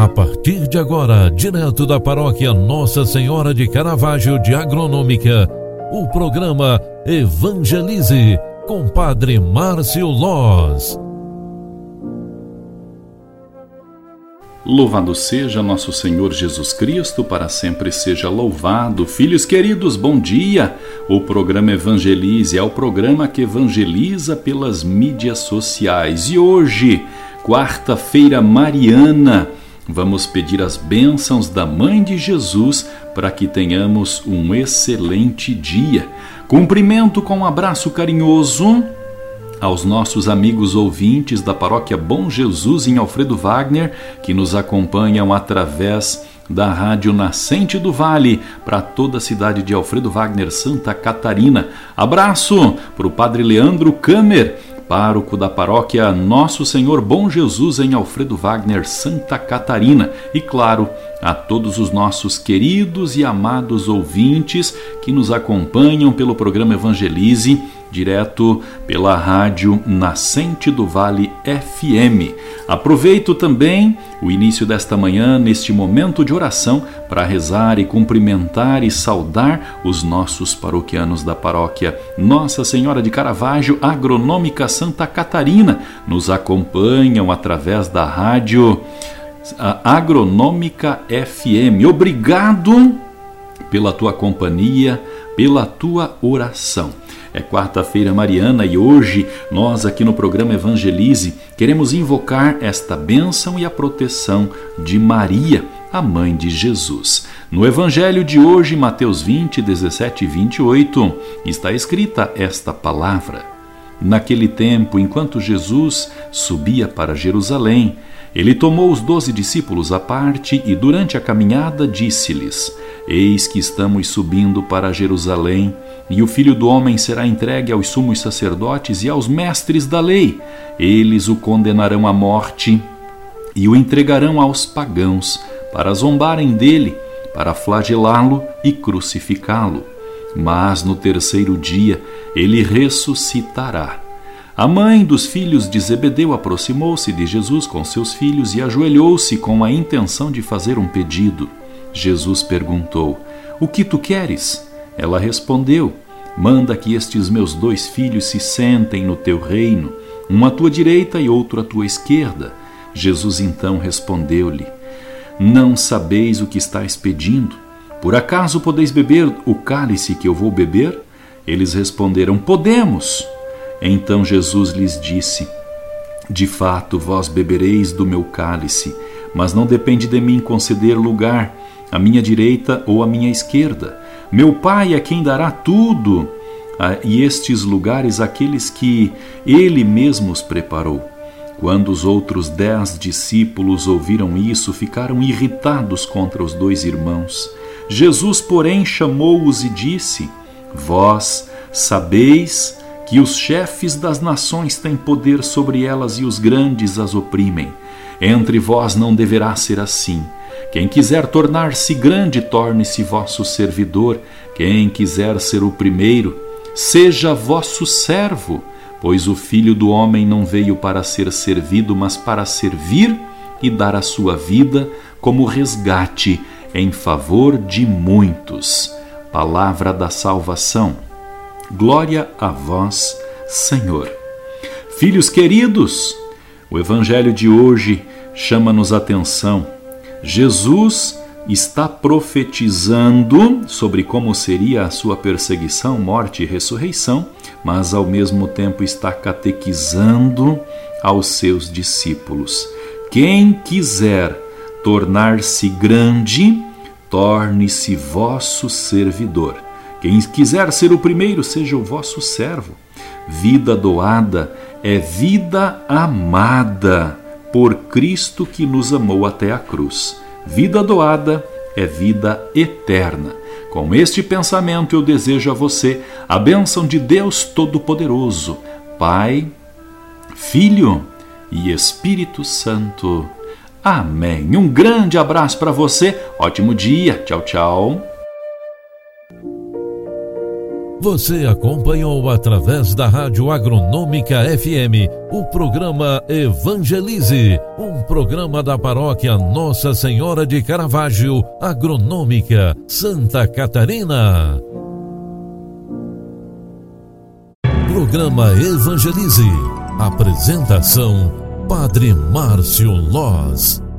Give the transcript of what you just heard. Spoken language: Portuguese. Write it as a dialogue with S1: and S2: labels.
S1: A partir de agora, direto da paróquia Nossa Senhora de Caravaggio de Agronômica, o programa Evangelize com Padre Márcio Loz.
S2: Louvado seja nosso Senhor Jesus Cristo, para sempre seja louvado. Filhos queridos, bom dia! O programa Evangelize é o programa que evangeliza pelas mídias sociais. E hoje, quarta-feira mariana, Vamos pedir as bênçãos da Mãe de Jesus para que tenhamos um excelente dia. Cumprimento com um abraço carinhoso aos nossos amigos ouvintes da Paróquia Bom Jesus em Alfredo Wagner, que nos acompanham através da Rádio Nascente do Vale para toda a cidade de Alfredo Wagner, Santa Catarina. Abraço para o Padre Leandro Kamer pároco da paróquia Nosso Senhor Bom Jesus em Alfredo Wagner, Santa Catarina, e claro, a todos os nossos queridos e amados ouvintes que nos acompanham pelo programa Evangelize direto pela rádio Nascente do Vale FM. Aproveito também o início desta manhã, neste momento de oração, para rezar e cumprimentar e saudar os nossos paroquianos da paróquia Nossa Senhora de Caravaggio, Agronômica Santa Catarina. Nos acompanham através da rádio Agronômica FM. Obrigado pela tua companhia, pela tua oração. É quarta-feira mariana e hoje nós aqui no programa Evangelize queremos invocar esta bênção e a proteção de Maria, a mãe de Jesus. No Evangelho de hoje, Mateus 20, 17 e 28, está escrita esta palavra. Naquele tempo, enquanto Jesus subia para Jerusalém, ele tomou os doze discípulos à parte e, durante a caminhada, disse-lhes: Eis que estamos subindo para Jerusalém e o filho do homem será entregue aos sumos sacerdotes e aos mestres da lei. Eles o condenarão à morte e o entregarão aos pagãos, para zombarem dele, para flagelá-lo e crucificá-lo. Mas no terceiro dia ele ressuscitará. A mãe dos filhos de Zebedeu aproximou-se de Jesus com seus filhos e ajoelhou-se com a intenção de fazer um pedido. Jesus perguntou: O que tu queres? Ela respondeu: Manda que estes meus dois filhos se sentem no teu reino, um à tua direita e outro à tua esquerda. Jesus então respondeu-lhe: Não sabeis o que estáis pedindo? Por acaso podeis beber o cálice que eu vou beber? Eles responderam: Podemos. Então Jesus lhes disse: De fato, vós bebereis do meu cálice, mas não depende de mim conceder lugar à minha direita ou à minha esquerda meu Pai é quem dará tudo, e estes lugares aqueles que Ele mesmo os preparou. Quando os outros dez discípulos ouviram isso, ficaram irritados contra os dois irmãos. Jesus, porém, chamou-os e disse: Vós sabeis que os chefes das nações têm poder sobre elas e os grandes as oprimem. Entre vós não deverá ser assim. Quem quiser tornar-se grande, torne-se vosso servidor. Quem quiser ser o primeiro, seja vosso servo. Pois o filho do homem não veio para ser servido, mas para servir e dar a sua vida como resgate em favor de muitos. Palavra da salvação. Glória a vós, Senhor. Filhos queridos, o evangelho de hoje chama-nos atenção Jesus está profetizando sobre como seria a sua perseguição, morte e ressurreição, mas ao mesmo tempo está catequizando aos seus discípulos. Quem quiser tornar-se grande, torne-se vosso servidor. Quem quiser ser o primeiro, seja o vosso servo. Vida doada é vida amada por Cristo que nos amou até a cruz. Vida doada é vida eterna. Com este pensamento, eu desejo a você a bênção de Deus Todo-Poderoso, Pai, Filho e Espírito Santo. Amém. Um grande abraço para você, ótimo dia. Tchau, tchau.
S1: Você acompanhou através da Rádio Agronômica FM o programa Evangelize, um programa da paróquia Nossa Senhora de Caravaggio, Agronômica, Santa Catarina. Programa Evangelize. Apresentação: Padre Márcio Loz.